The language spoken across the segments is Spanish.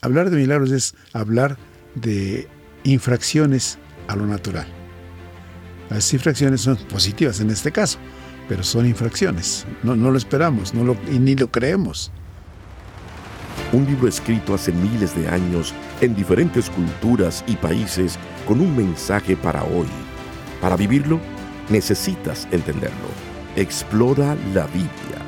Hablar de milagros es hablar de infracciones a lo natural. Las infracciones son positivas en este caso, pero son infracciones. No, lo esperamos no lo, y ni lo creemos. Un libro escrito hace miles de años en diferentes culturas y países con un mensaje para hoy. Para vivirlo, necesitas entenderlo. Explora la Biblia,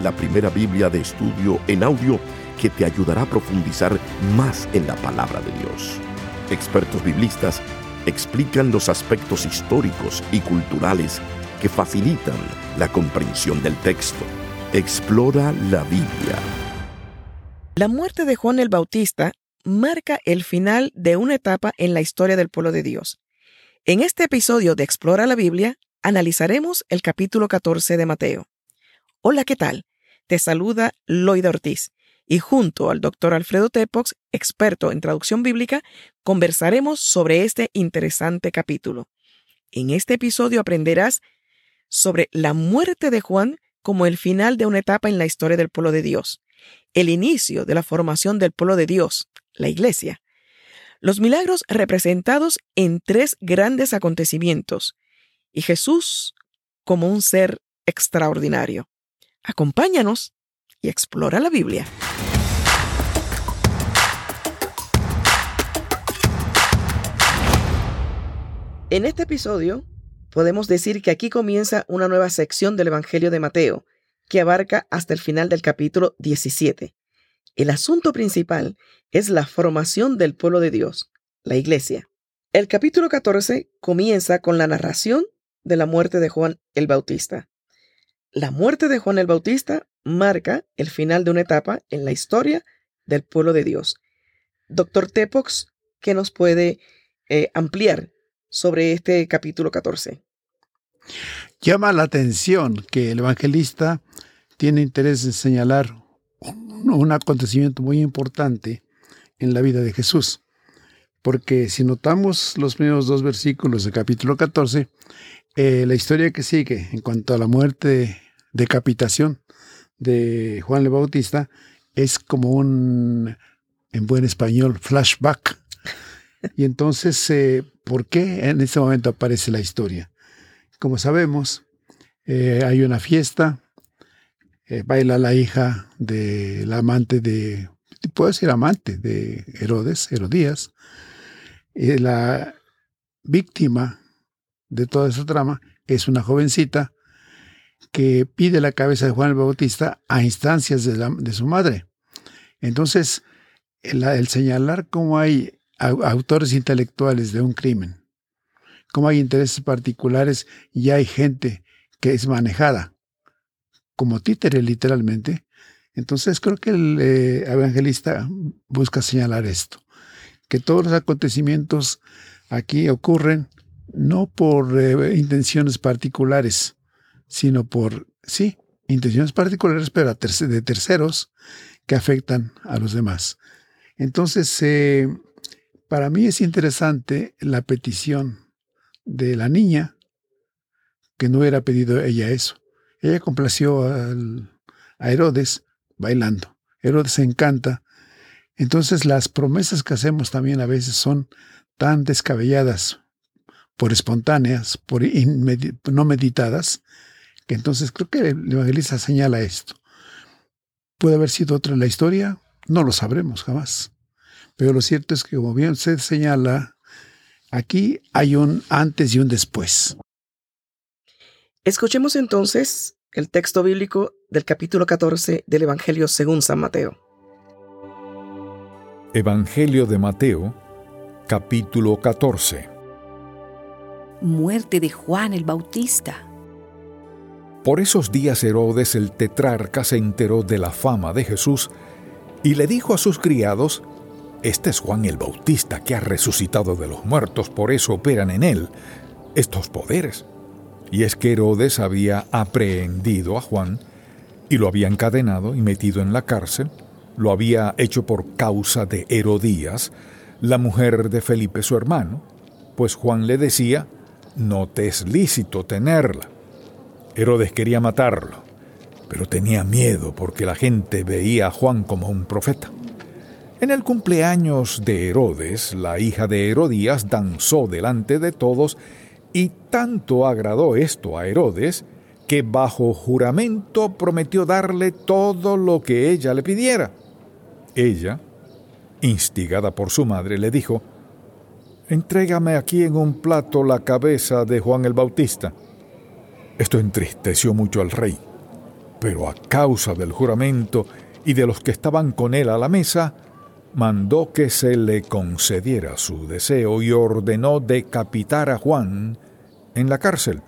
la primera Biblia de estudio en audio que te ayudará a profundizar más en la palabra de Dios. Expertos biblistas explican los aspectos históricos y culturales que facilitan la comprensión del texto. Explora la Biblia. La muerte de Juan el Bautista marca el final de una etapa en la historia del pueblo de Dios. En este episodio de Explora la Biblia, analizaremos el capítulo 14 de Mateo. Hola, ¿qué tal? Te saluda Loida Ortiz y junto al doctor Alfredo Tepox, experto en traducción bíblica, conversaremos sobre este interesante capítulo. En este episodio aprenderás sobre la muerte de Juan como el final de una etapa en la historia del pueblo de Dios, el inicio de la formación del pueblo de Dios, la Iglesia, los milagros representados en tres grandes acontecimientos, y Jesús como un ser extraordinario. Acompáñanos y explora la Biblia. En este episodio podemos decir que aquí comienza una nueva sección del Evangelio de Mateo, que abarca hasta el final del capítulo 17. El asunto principal es la formación del pueblo de Dios, la iglesia. El capítulo 14 comienza con la narración de la muerte de Juan el Bautista. La muerte de Juan el Bautista marca el final de una etapa en la historia del pueblo de Dios. Doctor Tepox, ¿qué nos puede eh, ampliar sobre este capítulo 14? Llama la atención que el evangelista tiene interés en señalar un, acontecimiento muy importante en la vida de Jesús. Porque si notamos los primeros dos versículos del capítulo 14, eh, la historia que sigue en cuanto a la muerte, decapitación de Juan el Bautista, es como un, en buen español, flashback. Y entonces, eh, ¿por qué en este momento aparece la historia? Como sabemos, eh, hay una fiesta, eh, baila la hija del amante de, puede ser amante de Herodes, Herodías, y la víctima de toda esa trama es una jovencita que pide la cabeza de Juan el Bautista a instancias de, su madre. Entonces, el, señalar cómo hay autores intelectuales de un crimen como hay intereses particulares y hay gente que es manejada como títere literalmente. Entonces creo que el eh, evangelista busca señalar esto, que todos los acontecimientos aquí ocurren no por eh, intenciones particulares, sino por, sí, intenciones particulares, pero de terceros que afectan a los demás. Entonces, eh, para mí es interesante la petición de la niña, que no hubiera pedido ella eso. Ella complació a Herodes bailando. Herodes se encanta. Entonces las promesas que hacemos también a veces son tan descabelladas, por espontáneas, por no meditadas, que entonces creo que el evangelista señala esto. ¿Puede haber sido otra la historia? No lo sabremos jamás. Pero lo cierto es que, como bien se señala, Aquí hay un antes y un después. Escuchemos entonces el texto bíblico del capítulo 14 del Evangelio según San Mateo. Evangelio de Mateo, capítulo 14. Muerte de Juan el Bautista. Por esos días Herodes el tetrarca se enteró de la fama de Jesús y le dijo a sus criados este es Juan el Bautista que ha resucitado de los muertos, por eso operan en él estos poderes. Y es que Herodes había aprehendido a Juan y lo había encadenado y metido en la cárcel, lo había hecho por causa de Herodías, la mujer de Felipe su hermano, pues Juan le decía, no te es lícito tenerla. Herodes quería matarlo, pero tenía miedo porque la gente veía a Juan como un profeta. En el cumpleaños de Herodes, la hija de Herodías danzó delante de todos y tanto agradó esto a Herodes que bajo juramento prometió darle todo lo que ella le pidiera. Ella, instigada por su madre, le dijo, Entrégame aquí en un plato la cabeza de Juan el Bautista. Esto entristeció mucho al rey, pero a causa del juramento y de los que estaban con él a la mesa, mandó que se le concediera su deseo y ordenó decapitar a Juan en la cárcel.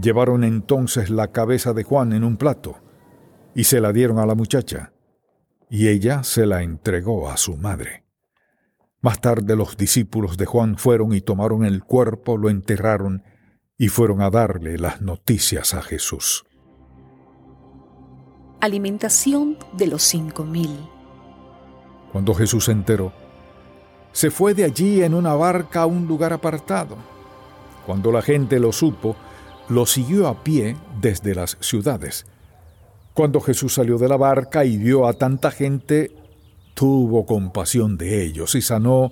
Llevaron entonces la cabeza de Juan en un plato y se la dieron a la muchacha, y ella se la entregó a su madre. Más tarde los discípulos de Juan fueron y tomaron el cuerpo, lo enterraron y fueron a darle las noticias a Jesús. Alimentación de los cinco mil. Cuando Jesús se enteró, se fue de allí en una barca a un lugar apartado. Cuando la gente lo supo, lo siguió a pie desde las ciudades. Cuando Jesús salió de la barca y vio a tanta gente, tuvo compasión de ellos y sanó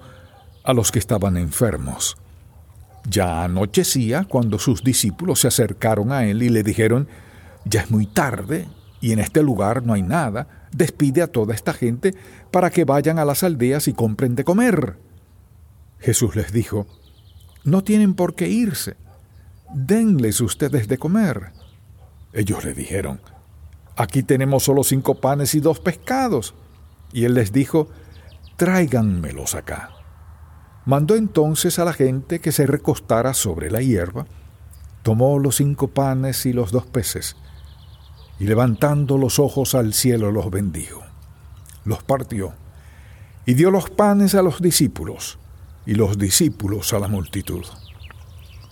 a los que estaban enfermos. Ya anochecía cuando sus discípulos se acercaron a él y le dijeron, ya es muy tarde y en este lugar no hay nada, despide a toda esta gente para que vayan a las aldeas y compren de comer. Jesús les dijo, no tienen por qué irse, denles ustedes de comer. Ellos le dijeron, aquí tenemos solo cinco panes y dos pescados. Y él les dijo, tráiganmelos acá. Mandó entonces a la gente que se recostara sobre la hierba, tomó los cinco panes y los dos peces, y levantando los ojos al cielo los bendijo. Los partió, y dio los panes a los discípulos, y los discípulos a la multitud.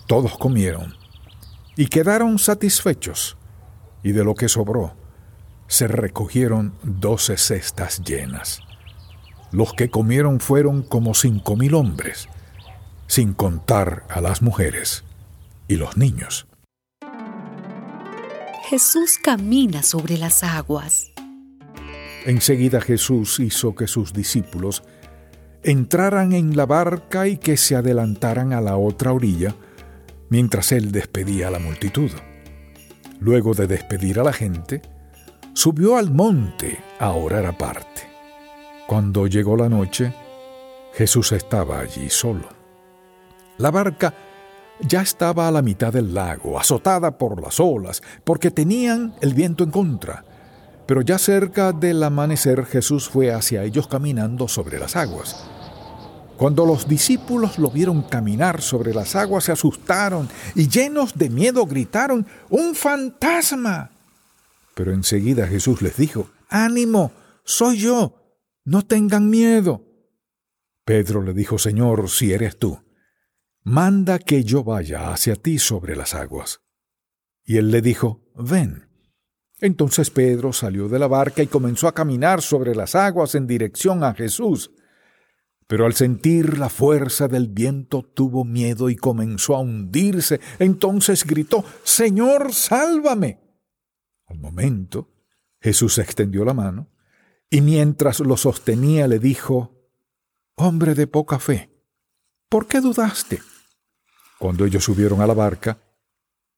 Todos comieron, y quedaron satisfechos, y de lo que sobró, se recogieron doce cestas llenas. Los que comieron fueron como cinco mil hombres, sin contar a las mujeres y los niños. Jesús camina sobre las aguas. Enseguida Jesús hizo que sus discípulos entraran en la barca y que se adelantaran a la otra orilla, mientras él despedía a la multitud. Luego de despedir a la gente, subió al monte a orar aparte. Cuando llegó la noche, Jesús estaba allí solo. La barca ya estaba a la mitad del lago, azotada por las olas, porque tenían el viento en contra. Pero ya cerca del amanecer Jesús fue hacia ellos caminando sobre las aguas. Cuando los discípulos lo vieron caminar sobre las aguas se asustaron y llenos de miedo gritaron, ¡Un fantasma! Pero enseguida Jesús les dijo, ¡Ánimo! Soy yo no tengan miedo. Pedro le dijo, Señor, si eres tú, manda que yo vaya hacia ti sobre las aguas. Y él le dijo, ven. Entonces Pedro salió de la barca y comenzó a caminar sobre las aguas en dirección a Jesús. Pero al sentir la fuerza del viento tuvo miedo y comenzó a hundirse. Entonces gritó, Señor, sálvame. Al momento, Jesús extendió la mano y mientras lo sostenía le dijo, Hombre de poca fe, ¿por qué dudaste? Cuando ellos subieron a la barca,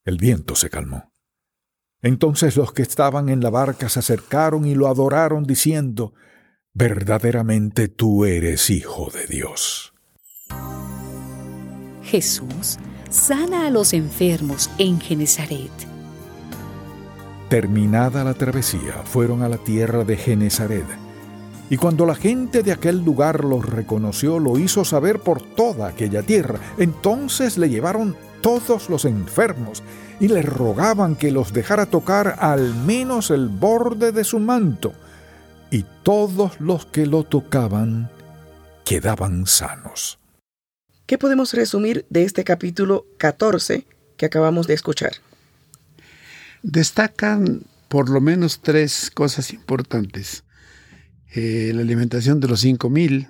el viento se calmó. Entonces los que estaban en la barca se acercaron y lo adoraron diciendo, Verdaderamente tú eres hijo de Dios. Jesús sana a los enfermos en Genezaret Terminada la travesía, fueron a la tierra de Genezaret. Y cuando la gente de aquel lugar los reconoció, lo hizo saber por toda aquella tierra. Entonces le llevaron todos los enfermos y le rogaban que los dejara tocar al menos el borde de su manto. Y todos los que lo tocaban quedaban sanos. ¿Qué podemos resumir de este capítulo 14 que acabamos de escuchar? Destacan por lo menos tres cosas importantes. Eh, la alimentación de los cinco mil,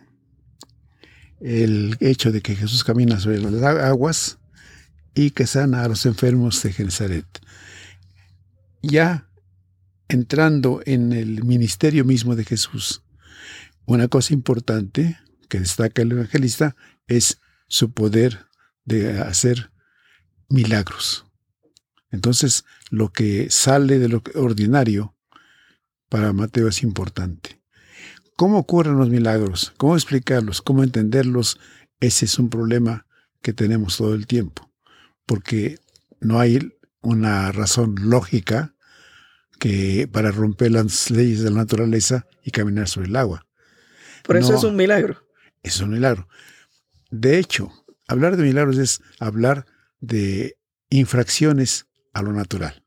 el hecho de que Jesús camina sobre las aguas y que sana a los enfermos de Genezaret. Ya entrando en el ministerio mismo de Jesús, Una cosa importante que destaca el evangelista es su poder de hacer milagros. Entonces, lo que sale de lo ordinario para Mateo es importante. ¿Cómo ocurren los milagros? ¿Cómo explicarlos? ¿Cómo entenderlos? Ese es un problema que tenemos todo el tiempo, porque no hay una razón lógica que para romper las leyes de la naturaleza y caminar sobre el agua. Por eso es un milagro. Es un milagro. De hecho, hablar de milagros es hablar de infracciones a lo natural.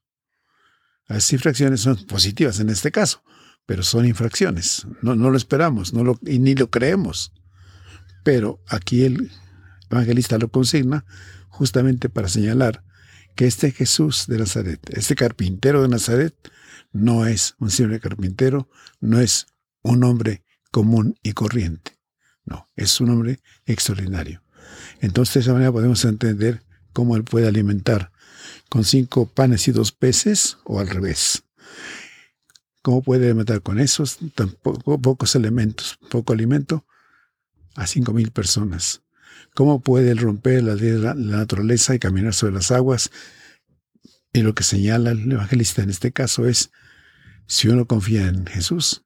Las infracciones son positivas en este caso, pero son infracciones. No, lo esperamos no lo, y ni lo creemos. Pero aquí el evangelista lo consigna justamente para señalar que este Jesús de Nazaret, este carpintero de Nazaret, no es un simple carpintero, no es un hombre común y corriente. No, es un hombre extraordinario. Entonces, de esa manera podemos entender cómo él puede alimentar con cinco panes y dos peces o al revés. ¿Cómo puede alimentar con esos tan pocos elementos, poco alimento, a cinco mil personas? ¿Cómo puede él romper la la naturaleza y caminar sobre las aguas? Y lo que señala el evangelista en este caso es, si uno confía en Jesús,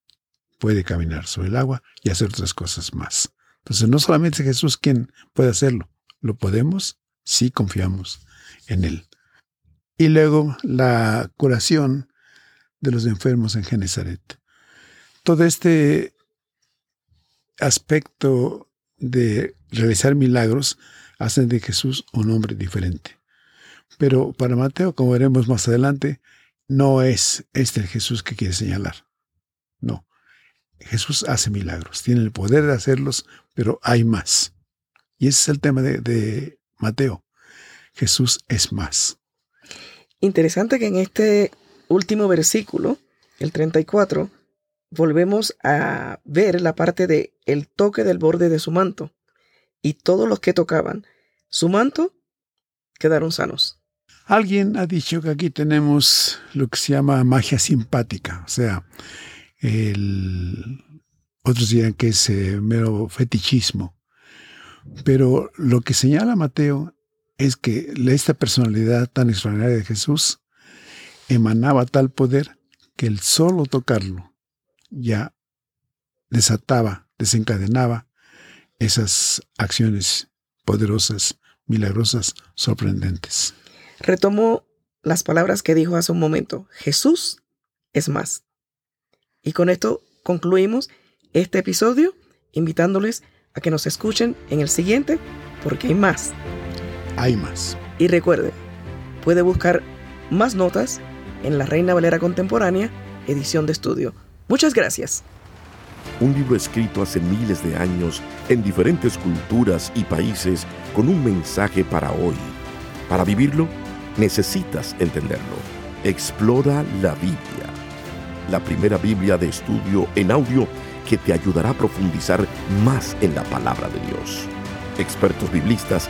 puede caminar sobre el agua y hacer otras cosas más. Entonces, no solamente Jesús quien puede hacerlo, lo podemos si confiamos en Él. Y luego la curación de los enfermos en Genezaret. Todo este aspecto de realizar milagros hacen de Jesús un hombre diferente. Pero para Mateo, como veremos más adelante, no es este el Jesús que quiere señalar. No. Jesús hace milagros, tiene el poder de hacerlos, pero hay más. Y ese es el tema de Mateo. Jesús es más. Interesante que en este último versículo, el 34, volvemos a ver la parte de el toque del borde de su manto. Y todos los que tocaban su manto quedaron sanos. Alguien ha dicho que aquí tenemos lo que se llama magia simpática, o sea, el, otros dirán que es eh, mero fetichismo. Pero lo que señala Mateo es que esta personalidad tan extraordinaria de Jesús emanaba tal poder que el solo tocarlo ya desataba, desencadenaba esas acciones poderosas, milagrosas, sorprendentes. Retomo las palabras que dijo hace un momento. Jesús es más. Y con esto concluimos este episodio, invitándoles a que nos escuchen en el siguiente, porque hay más hay más. Y recuerde, puede buscar más notas en La Reina Valera Contemporánea, edición de estudio. Muchas gracias. Un libro escrito hace miles de años en diferentes culturas y países con un mensaje para hoy. Para vivirlo, necesitas entenderlo. Explora la Biblia. La primera Biblia de estudio en audio que te ayudará a profundizar más en la palabra de Dios. Expertos biblistas